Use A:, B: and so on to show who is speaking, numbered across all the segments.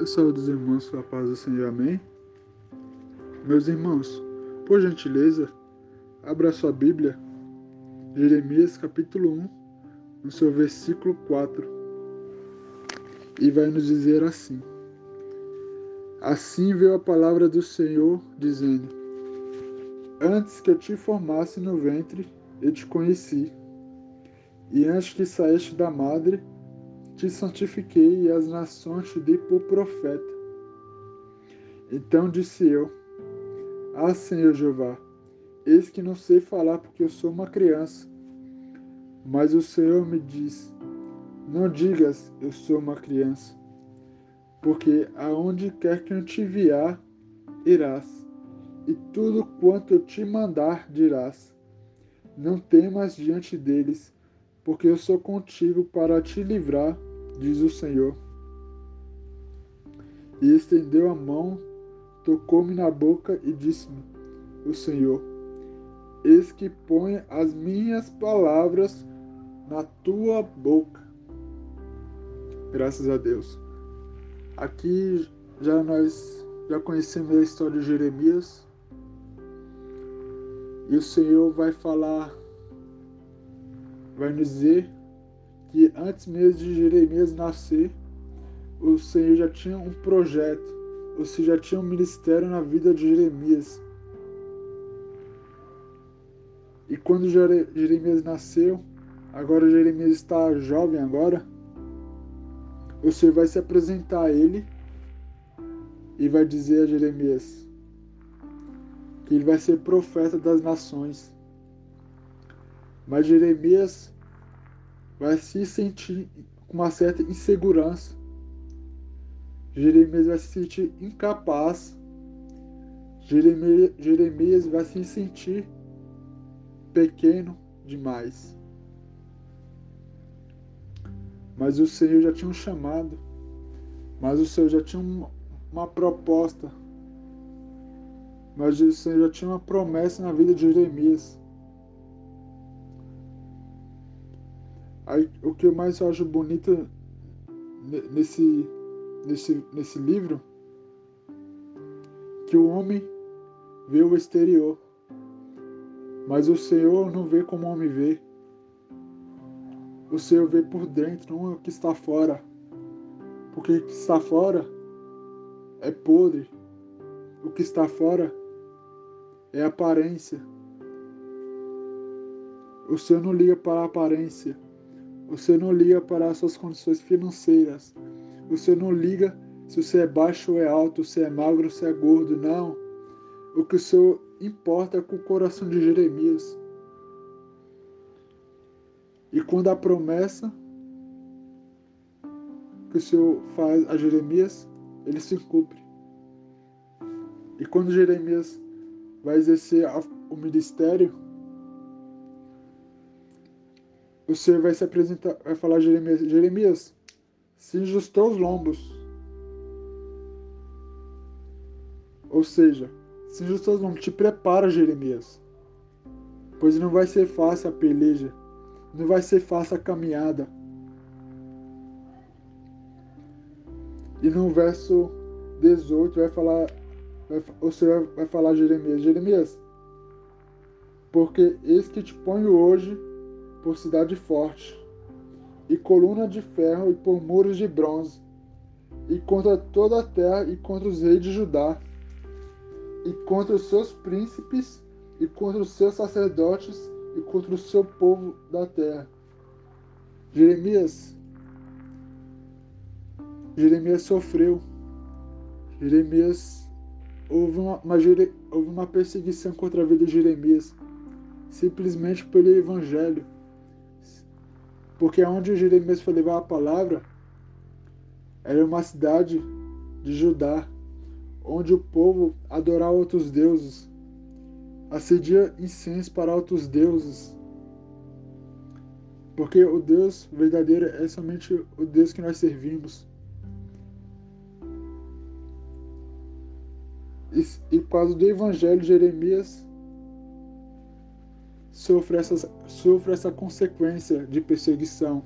A: Eu saúdo os irmãos a paz do Senhor, amém? Meus irmãos, por gentileza, abra sua Bíblia, Jeremias capítulo 1, no seu versículo 4, e vai nos dizer assim: Assim veio a palavra do Senhor, dizendo: Antes que eu te formasse no ventre, eu te conheci, e antes que saíste da madre, te santifiquei e as nações te dei por profeta. Então disse eu: Ah, Senhor Jeová, eis que não sei falar porque eu sou uma criança. Mas o Senhor me diz: Não digas, eu sou uma criança, porque aonde quer que eu te enviar, irás, e tudo quanto eu te mandar dirás. Não temas diante deles, porque eu sou contigo para te livrar diz o Senhor. E estendeu a mão, tocou-me na boca e disse-me: O Senhor, eis que põe as minhas palavras na tua boca. Graças a Deus. Aqui já nós já conhecemos a história de Jeremias. E o Senhor vai falar, vai nos dizer que antes mesmo de Jeremias nascer, o Senhor já tinha um projeto, ou seja, já tinha um ministério na vida de Jeremias. E quando Jeremias nasceu, agora Jeremias está jovem agora, o Senhor vai se apresentar a ele e vai dizer a Jeremias que ele vai ser profeta das nações. Mas Jeremias vai se sentir com uma certa insegurança. Jeremias vai se sentir incapaz. Jeremias, Jeremias vai se sentir pequeno demais. Mas o Senhor já tinha um chamado. Mas o Senhor já tinha uma, uma proposta. Mas o Senhor já tinha uma promessa na vida de Jeremias. O que eu mais acho bonito nesse, nesse, nesse livro que o homem vê o exterior, mas o Senhor não vê como o homem vê. O Senhor vê por dentro, não o que está fora. Porque o que está fora é podre. O que está fora é aparência. O Senhor não liga para a aparência. Você não liga para as suas condições financeiras. Você não liga se você é baixo ou é alto, se é magro se é gordo. Não. O que o Senhor importa é com o coração de Jeremias. E quando a promessa que o Senhor faz a Jeremias, ele se cumpre. E quando Jeremias vai exercer o ministério, o Senhor vai se apresentar, vai falar a Jeremias, Jeremias, cinja os teus lombos. Ou seja, cinja os teus lombos, te prepara, Jeremias. Pois não vai ser fácil a peleja, não vai ser fácil a caminhada. E no verso 18 vai falar, vai, o Senhor vai falar a Jeremias, Jeremias, porque eis que te ponho hoje por cidade forte, e coluna de ferro e por muros de bronze, e contra toda a terra e contra os reis de Judá, e contra os seus príncipes, e contra os seus sacerdotes, e contra o seu povo da terra. Jeremias, Jeremias sofreu. Jeremias houve uma, uma, houve uma perseguição contra a vida de Jeremias, simplesmente pelo evangelho. Porque onde Jeremias foi levar a palavra era uma cidade de Judá, onde o povo adorava outros deuses, acedia incenso para outros deuses. Porque o Deus verdadeiro é somente o Deus que nós servimos. E, e por causa do Evangelho, Jeremias sofre essa, sofre essa consequência de perseguição.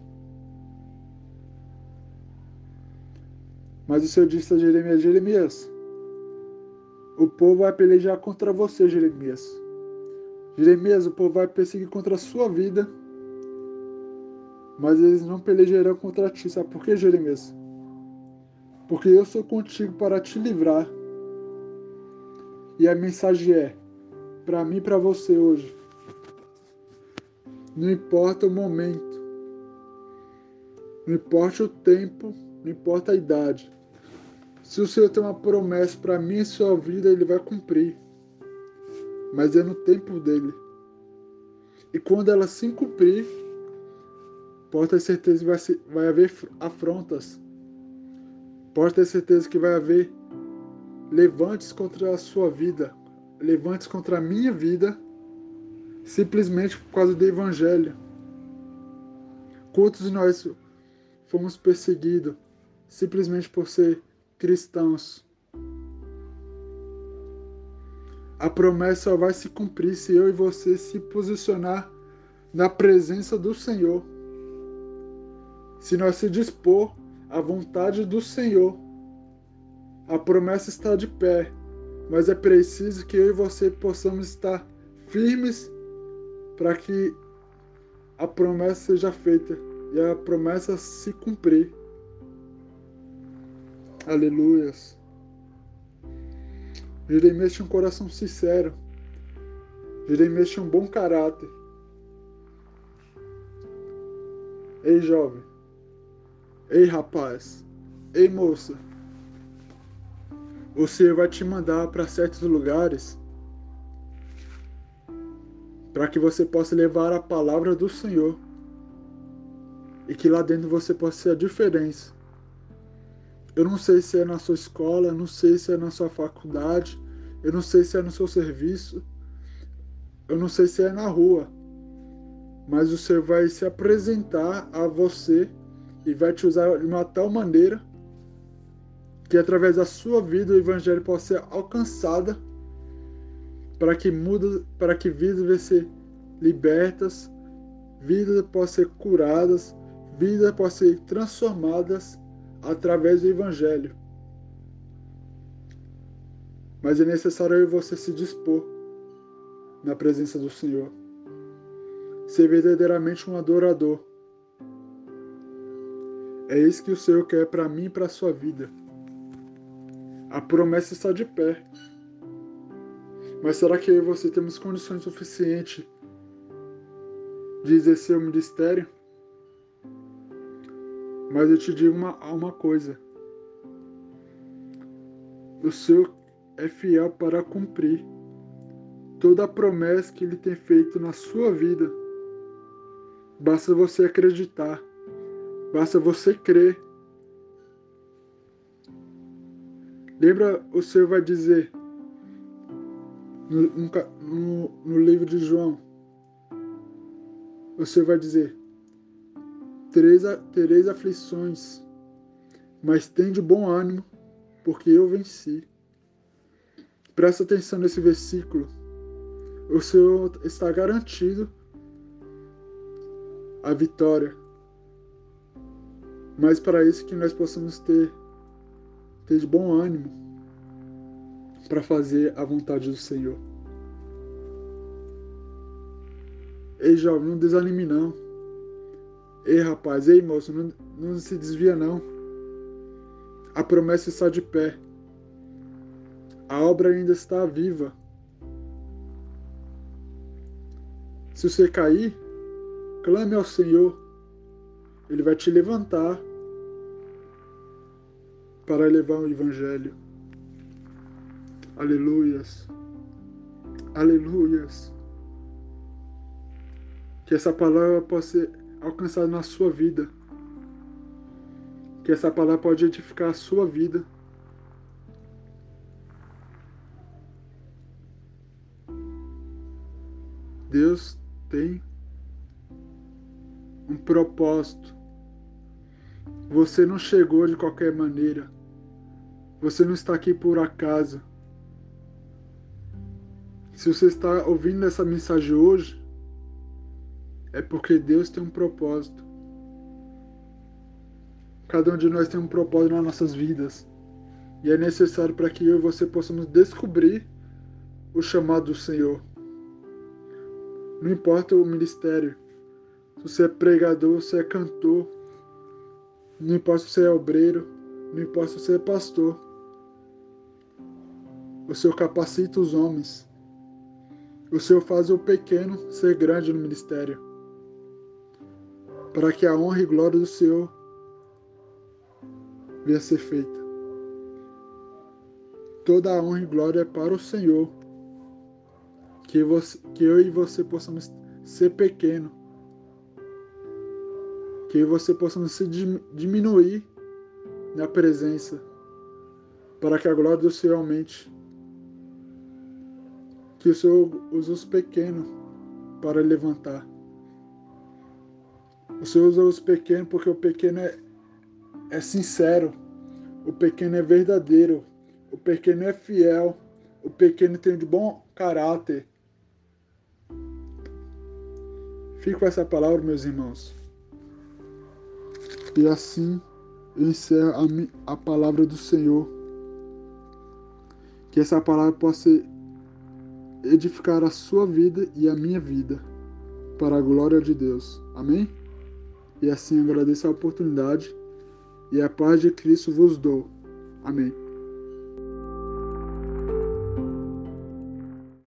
A: Mas o Senhor disse a Jeremias: Jeremias, o povo vai pelejar contra você, Jeremias. Jeremias, o povo vai perseguir contra a sua vida, mas eles não pelejarão contra ti. Sabe por quê, Jeremias? Porque eu sou contigo para te livrar. E a mensagem é para mim e para você hoje. Não importa o momento, não importa o tempo, não importa a idade. Se o Senhor tem uma promessa para mim e sua vida, Ele vai cumprir. Mas é no tempo dele. E quando ela se cumprir, pode ter certeza que vai, ser, vai haver afrontas. Pode ter certeza que vai haver levantes contra a sua vida, levantes contra a minha vida, simplesmente por causa do Evangelho. Quantos de nós fomos perseguidos simplesmente por ser cristãos? A promessa só vai se cumprir se eu e você se posicionar na presença do Senhor. Se nós se dispor à vontade do Senhor. A promessa está de pé, mas é preciso que eu e você possamos estar firmes para que a promessa seja feita e a promessa se cumprir. Aleluias. Jeremias tinha um coração sincero. Jeremias tinha um bom caráter. Ei, jovem. Ei, rapaz. Ei, moça. Senhor vai te mandar para certos lugares para que você possa levar a palavra do Senhor e que lá dentro você possa ser a diferença. Eu não sei se é na sua escola, eu não sei se é na sua faculdade, eu não sei se é no seu serviço, eu não sei se é na rua, mas o Senhor vai se apresentar a você e vai te usar de uma tal maneira que através da sua vida o evangelho possa ser alcançada para que muda, para que vidas ser libertas, vidas possam ser curadas, vidas possam ser transformadas através do Evangelho. Mas é necessário você se dispor na presença do Senhor. Ser verdadeiramente um adorador. É isso que o Senhor quer para mim e para a sua vida. A promessa está de pé. Mas será que eu e você temos condições suficientes de exercer o ministério? Mas eu te digo uma, uma coisa. O Senhor é fiel para cumprir toda a promessa que Ele tem feito na sua vida. Basta você acreditar. Basta você crer. Lembra, o Senhor vai dizer: no, no, no livro de João, você vai dizer: tereis, tereis aflições, mas tende bom ânimo, porque eu venci. Presta atenção nesse versículo. O Senhor está garantido a vitória. Mas para isso que nós possamos ter, ter de bom ânimo para fazer a vontade do Senhor. Ei, jovem, não desanime não. Ei, rapaz, ei, moço, não, não se desvia não. A promessa está de pé. A obra ainda está viva. Se você cair, clame ao Senhor. Ele vai te levantar para levar o Evangelho. Aleluias. Aleluias. Que essa palavra possa ser alcançada na sua vida. Que essa palavra pode edificar a sua vida. Deus tem um propósito. Você não chegou de qualquer maneira. Você não está aqui por acaso. Se você está ouvindo essa mensagem hoje, é porque Deus tem um propósito. Cada um de nós tem um propósito nas nossas vidas. E é necessário para que eu e você possamos descobrir o chamado do Senhor. Não importa o ministério. Se você é pregador, se é cantor, não importa se você é obreiro, não importa se você é pastor. O Senhor capacita os homens. O Senhor faz o pequeno ser grande no ministério. Para que a honra e glória do Senhor venha a ser feita. Toda a honra e glória é para o Senhor. Que, você, que eu e você possamos ser pequeno. Que você possamos se diminuir na presença. Para que a glória do Senhor aumente que o Senhor usa os pequenos para levantar. O Senhor usa os pequenos porque o pequeno é, é sincero, o pequeno é verdadeiro, o pequeno é fiel, o pequeno tem de bom caráter. Fico com essa palavra, meus irmãos. E assim eu encerro a, a palavra do Senhor. Que essa palavra possa edificar a sua vida e a minha vida, para a glória de Deus. Amém? E assim agradeço a oportunidade e a paz de Cristo vos dou. Amém.